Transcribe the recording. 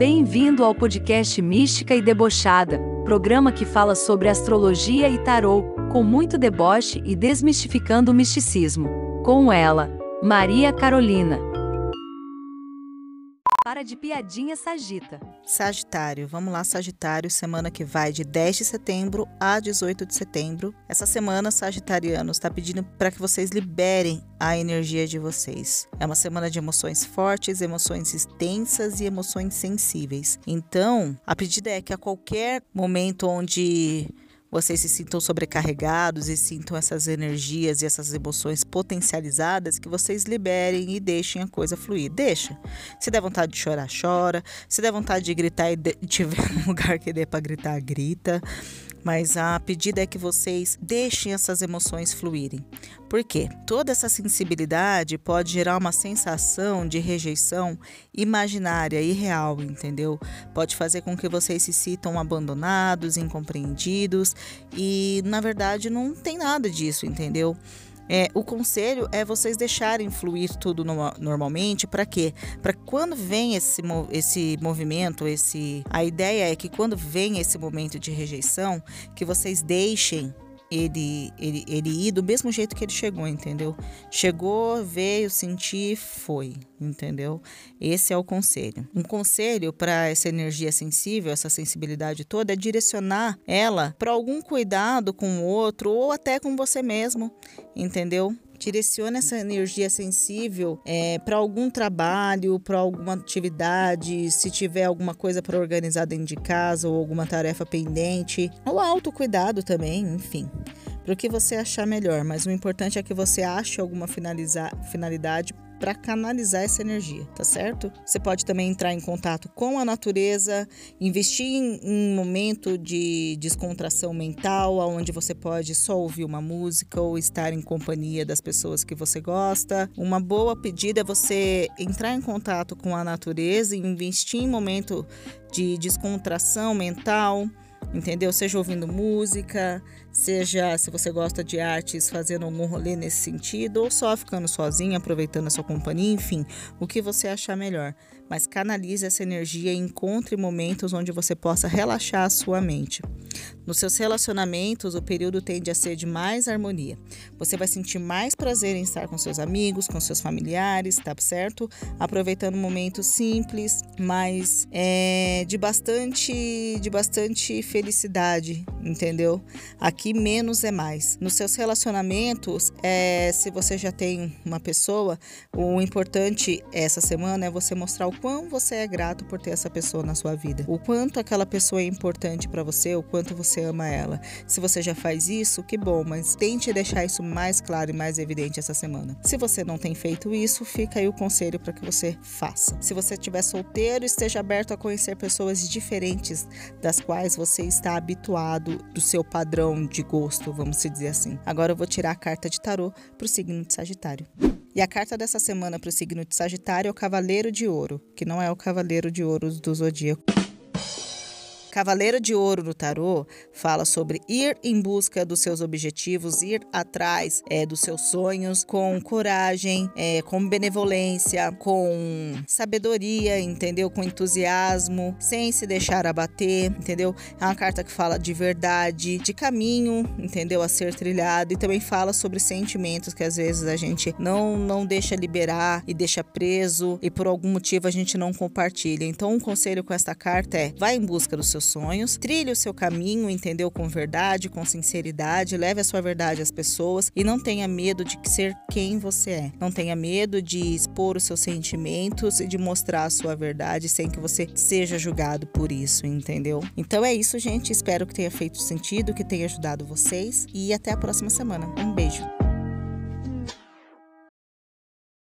Bem-vindo ao podcast Mística e Debochada, programa que fala sobre astrologia e tarô, com muito deboche e desmistificando o misticismo. Com ela, Maria Carolina. Para de piadinha, Sagita. Sagitário, vamos lá, Sagitário, semana que vai de 10 de setembro a 18 de setembro. Essa semana, Sagitariano está pedindo para que vocês liberem a energia de vocês. É uma semana de emoções fortes, emoções extensas e emoções sensíveis. Então, a pedida é que a qualquer momento onde vocês se sintam sobrecarregados e sintam essas energias e essas emoções potencializadas, que vocês liberem e deixem a coisa fluir. Deixa. Se der vontade de chorar, chora. Se der vontade de gritar e tiver um lugar que dê para gritar, grita mas a pedida é que vocês deixem essas emoções fluírem. Por quê? Toda essa sensibilidade pode gerar uma sensação de rejeição imaginária e real, entendeu? Pode fazer com que vocês se sintam abandonados, incompreendidos e, na verdade, não tem nada disso, entendeu? É, o conselho é vocês deixarem fluir tudo no, normalmente. Para quê? Para quando vem esse, esse movimento, esse a ideia é que quando vem esse momento de rejeição, que vocês deixem ele, ele, ele ir do mesmo jeito que ele chegou, entendeu? Chegou, veio, sentir, foi, entendeu? Esse é o conselho. Um conselho para essa energia sensível, essa sensibilidade toda, é direcionar ela para algum cuidado com o outro ou até com você mesmo, entendeu? Direcione essa energia sensível é, para algum trabalho, para alguma atividade, se tiver alguma coisa para organizar dentro de casa ou alguma tarefa pendente, ou autocuidado também, enfim para o que você achar melhor, mas o importante é que você ache alguma finalidade para canalizar essa energia, tá certo? Você pode também entrar em contato com a natureza, investir em um momento de descontração mental, onde você pode só ouvir uma música ou estar em companhia das pessoas que você gosta. Uma boa pedida é você entrar em contato com a natureza e investir em momento de descontração mental entendeu? Seja ouvindo música, seja se você gosta de artes, fazendo algum rolê nesse sentido, ou só ficando sozinho, aproveitando a sua companhia, enfim, o que você achar melhor mas canalize essa energia e encontre momentos onde você possa relaxar a sua mente. Nos seus relacionamentos, o período tende a ser de mais harmonia. Você vai sentir mais prazer em estar com seus amigos, com seus familiares, tá certo? Aproveitando momentos simples, mas é, de bastante, de bastante felicidade, entendeu? Aqui menos é mais. Nos seus relacionamentos, é, se você já tem uma pessoa, o importante essa semana é você mostrar o quão você é grato por ter essa pessoa na sua vida, o quanto aquela pessoa é importante para você, o quanto você ama ela. Se você já faz isso, que bom, mas tente deixar isso mais claro e mais evidente essa semana. Se você não tem feito isso, fica aí o conselho para que você faça. Se você estiver solteiro, esteja aberto a conhecer pessoas diferentes das quais você está habituado do seu padrão de gosto, vamos dizer assim. Agora eu vou tirar a carta de tarô para o signo de Sagitário. E a carta dessa semana para o signo de Sagitário é o Cavaleiro de Ouro, que não é o Cavaleiro de Ouro do Zodíaco. Cavaleiro de Ouro no tarô fala sobre ir em busca dos seus objetivos, ir atrás é, dos seus sonhos com coragem, é, com benevolência, com sabedoria, entendeu? Com entusiasmo, sem se deixar abater, entendeu? É uma carta que fala de verdade, de caminho, entendeu? A ser trilhado e também fala sobre sentimentos que às vezes a gente não, não deixa liberar e deixa preso e por algum motivo a gente não compartilha. Então, um conselho com esta carta é: vá em busca dos seus seus sonhos, trilhe o seu caminho, entendeu? Com verdade, com sinceridade, leve a sua verdade às pessoas e não tenha medo de ser quem você é. Não tenha medo de expor os seus sentimentos e de mostrar a sua verdade sem que você seja julgado por isso, entendeu? Então é isso, gente. Espero que tenha feito sentido, que tenha ajudado vocês e até a próxima semana. Um beijo.